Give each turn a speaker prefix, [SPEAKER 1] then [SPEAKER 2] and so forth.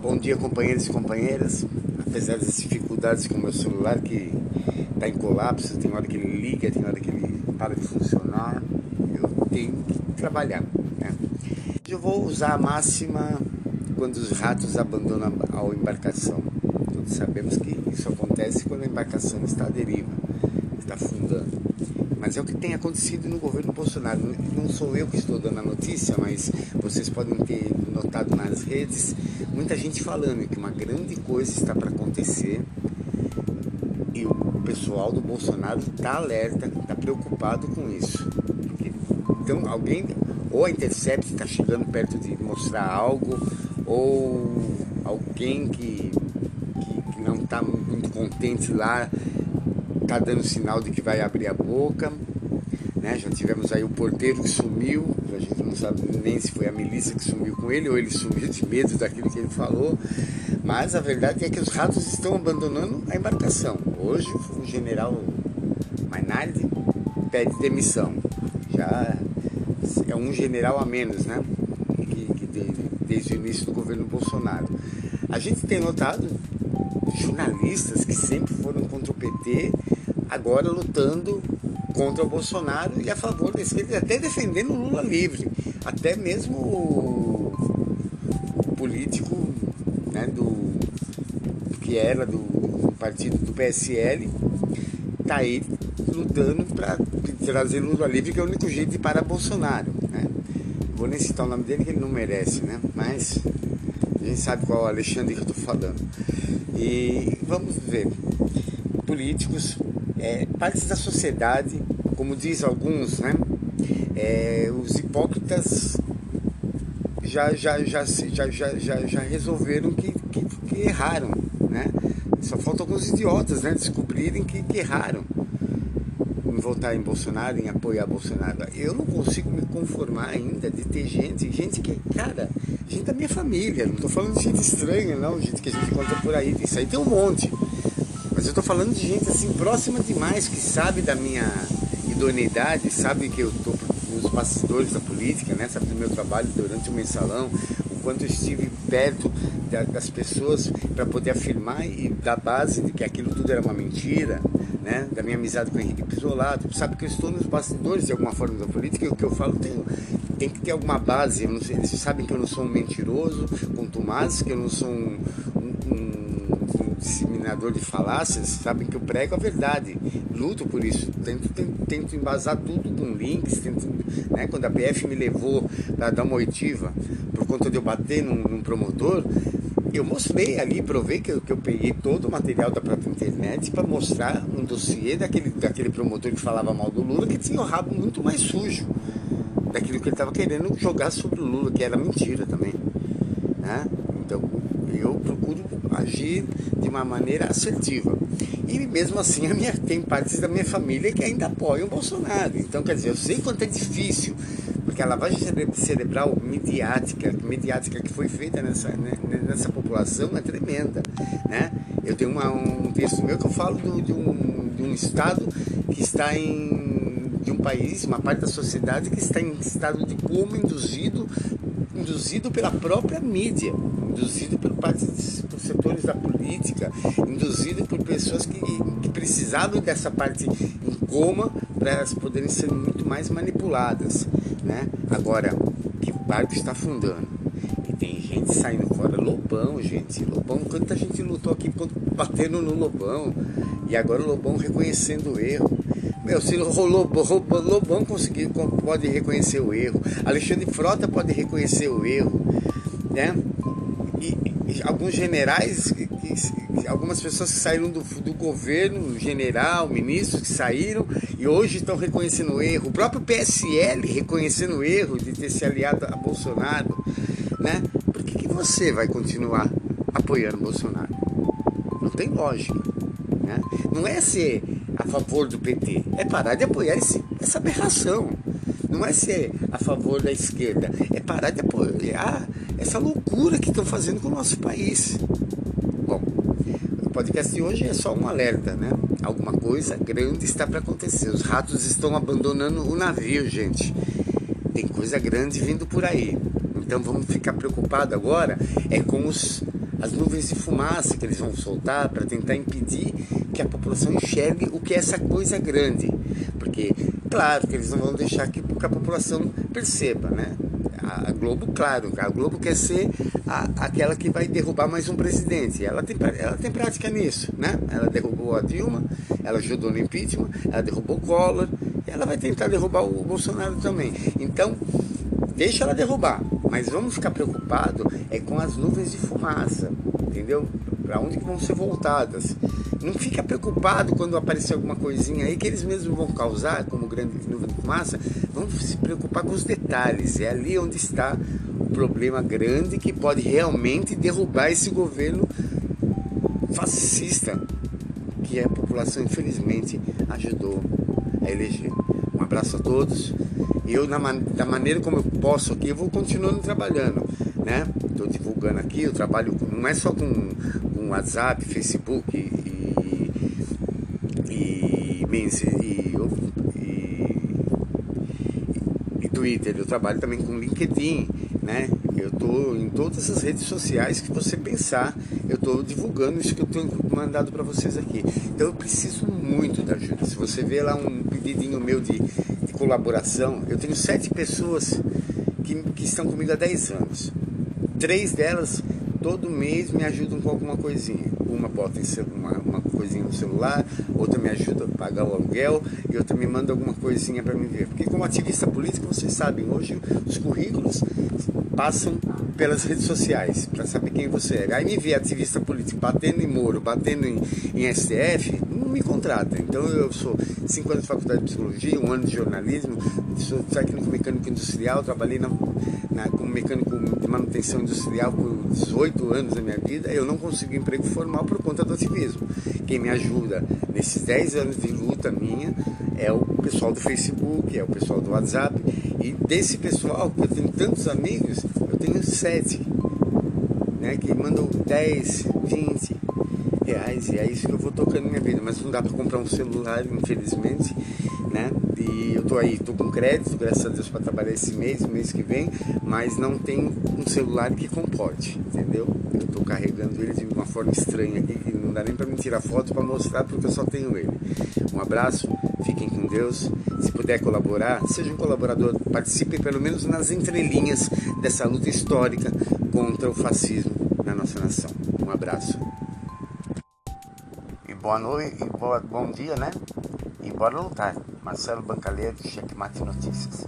[SPEAKER 1] Bom dia, companheiros e companheiras. Apesar das dificuldades com o meu celular que está em colapso, tem hora que ele liga, tem hora que ele para de funcionar, eu tenho que trabalhar. Né? Eu vou usar a máxima quando os ratos abandonam a embarcação. Todos sabemos que isso acontece quando a embarcação está à deriva, está afundando. Mas é o que tem acontecido no governo Bolsonaro. Não sou eu que estou dando a notícia, mas vocês podem ter notado nas redes muita gente falando que uma grande coisa está para acontecer e o pessoal do Bolsonaro está alerta, está preocupado com isso. Então alguém, ou a Intercept está chegando perto de mostrar algo, ou alguém que, que, que não está muito contente lá está dando sinal de que vai abrir a boca. Né? Já tivemos aí o porteiro que sumiu, a gente não sabe nem se foi a milícia que sumiu com ele ou ele sumiu de medo daquilo que ele falou. Mas a verdade é que os ratos estão abandonando a embarcação. Hoje o general Mainardi pede demissão. Já é um general a menos, né? Que, que de, desde o início do governo Bolsonaro. A gente tem notado jornalistas que sempre foram contra o PT agora lutando contra o Bolsonaro e a favor da esquerda, até defendendo o Lula livre. Até mesmo o, o político né, do, que era do, do partido do PSL está aí lutando para trazer Lula livre, que é o único jeito de parar Bolsonaro. Né? Vou nem citar o nome dele que ele não merece, né? Mas a gente sabe qual é o Alexandre que eu estou falando. E vamos ver. Políticos é, partes da sociedade, como diz alguns, né? É, os hipócritas já, já, já, já, já, já, já resolveram que, que, que, erraram, né? Só faltam alguns idiotas né, descobrirem que, que erraram em votar em Bolsonaro, em apoiar Bolsonaro. Eu não consigo me conformar ainda de ter gente, gente que, cara, gente da minha família, não estou falando de gente estranha, não, gente que a gente encontra por aí, isso aí tem um monte. Mas eu tô falando de gente assim próxima demais que sabe da minha idoneidade, sabe que eu tô nos bastidores da política, né? Sabe do meu trabalho durante o mensalão, o quanto eu estive perto das pessoas para poder afirmar e dar base de que aquilo tudo era uma mentira, né? Da minha amizade com o Henrique Pisolato, sabe que eu estou nos bastidores de alguma forma da política e o que eu falo tem, tem que ter alguma base. Eles sabem que eu não sou um mentiroso, contumaz, que eu não sou um, um, um disseminador de falácias sabem que eu prego a verdade, luto por isso, tento, tento, tento embasar tudo com links, tento, né, quando a PF me levou para dar uma oitiva por conta de eu bater num, num promotor, eu mostrei ali, provei que eu, que eu peguei todo o material da própria internet para mostrar um dossiê daquele, daquele promotor que falava mal do Lula, que tinha o rabo muito mais sujo daquilo que ele estava querendo jogar sobre o Lula, que era mentira também. Né? Então eu procuro agir de uma maneira assertiva. E mesmo assim, a minha, tem partes da minha família que ainda apoiam o Bolsonaro. Então, quer dizer, eu sei quanto é difícil, porque a lavagem cerebral midiática, midiática que foi feita nessa, né, nessa população é tremenda. Né? Eu tenho uma, um texto meu que eu falo do, de, um, de um estado que está em de um país, uma parte da sociedade que está em estado de coma induzido, induzido pela própria mídia induzido por, partes, por setores da política, induzido por pessoas que, que precisavam dessa parte em coma para elas poderem ser muito mais manipuladas. Né? Agora, que barco está afundando. E tem gente saindo fora. Lobão, gente. Lobão, quanta gente lutou aqui batendo no Lobão. E agora o Lobão reconhecendo o erro. Meu, se Lobão, Lobão conseguir, pode reconhecer o erro. Alexandre Frota pode reconhecer o erro. Né? e, e alguns generais, algumas pessoas que saíram do, do governo, general, ministros que saíram e hoje estão reconhecendo o erro. O próprio PSL reconhecendo o erro de ter se aliado a Bolsonaro. Né? Por que, que você vai continuar apoiando Bolsonaro? Não tem lógica. Né? Não é ser favor do PT, é parar de apoiar esse, essa aberração. Não é ser a favor da esquerda, é parar de apoiar essa loucura que estão fazendo com o nosso país. Bom, podcast de hoje é só um alerta, né? Alguma coisa grande está para acontecer. Os ratos estão abandonando o navio, gente. Tem coisa grande vindo por aí. Então vamos ficar preocupados agora é com os, as nuvens de fumaça que eles vão soltar para tentar impedir que a população enxergue o que é essa coisa grande. Porque, claro, que eles não vão deixar que, a população perceba, né? A Globo, claro, a Globo quer ser a, aquela que vai derrubar mais um presidente. Ela tem, ela tem prática nisso, né? Ela derrubou a Dilma, ela ajudou no impeachment, ela derrubou o Collor, ela vai tentar derrubar o Bolsonaro também. Então, deixa ela derrubar, mas vamos ficar preocupados é com as nuvens de fumaça, entendeu? Para onde que vão ser voltadas? Não fica preocupado quando aparecer alguma coisinha aí que eles mesmos vão causar, como grande nuvem de fumaça. Vamos se preocupar com os detalhes. É ali onde está o problema grande que pode realmente derrubar esse governo fascista que a população infelizmente ajudou a eleger. Um abraço a todos. Eu, na, da maneira como eu posso aqui, eu vou continuando trabalhando, né? Estou divulgando aqui, eu trabalho não é só com, com WhatsApp, Facebook e, e, e, e Twitter, eu trabalho também com LinkedIn, né? Eu estou em todas as redes sociais que você pensar, eu estou divulgando isso que eu tenho mandado para vocês aqui. Então eu preciso muito da ajuda. Se você vê lá um pedidinho meu de, de colaboração, eu tenho sete pessoas que, que estão comigo há 10 anos. Três delas todo mês me ajudam com alguma coisinha. Uma bota uma, uma coisinha no celular, outra me ajuda a pagar o aluguel e outra me manda alguma coisinha para me ver. Porque como ativista político, vocês sabem, hoje os currículos passam pelas redes sociais para saber quem você é. Aí me vê ativista político batendo em Moro, batendo em, em STF, não me contrata. Então eu sou 5 anos de faculdade de psicologia, um ano de jornalismo, sou técnico mecânico industrial, trabalhei na, na, como mecânico de manutenção industrial por 18 anos da minha vida. Eu não consegui emprego formal por conta do ativismo. Quem me ajuda nesses 10 anos de luta minha é o pessoal do Facebook, é o pessoal do WhatsApp. E desse pessoal, que eu tenho tantos amigos, eu tenho sete, né, que mandam 10, 20 reais, e é isso que eu vou tocando na minha vida. Mas não dá para comprar um celular, infelizmente, né? E eu tô aí, tô com crédito, graças a Deus, para trabalhar esse mês, mês que vem, mas não tem um celular que comporte, entendeu? Eu tô carregando ele de uma forma estranha aqui, que não dá nem para me tirar foto para mostrar, porque eu só tenho ele. Um abraço, fiquem com Deus. Se puder colaborar, seja um colaborador, participe pelo menos nas entrelinhas dessa luta histórica contra o fascismo na nossa nação. Um abraço. E boa noite, e boa, bom dia, né? E bora lutar. Marcelo Bancaleiro, Checkmate Notícias.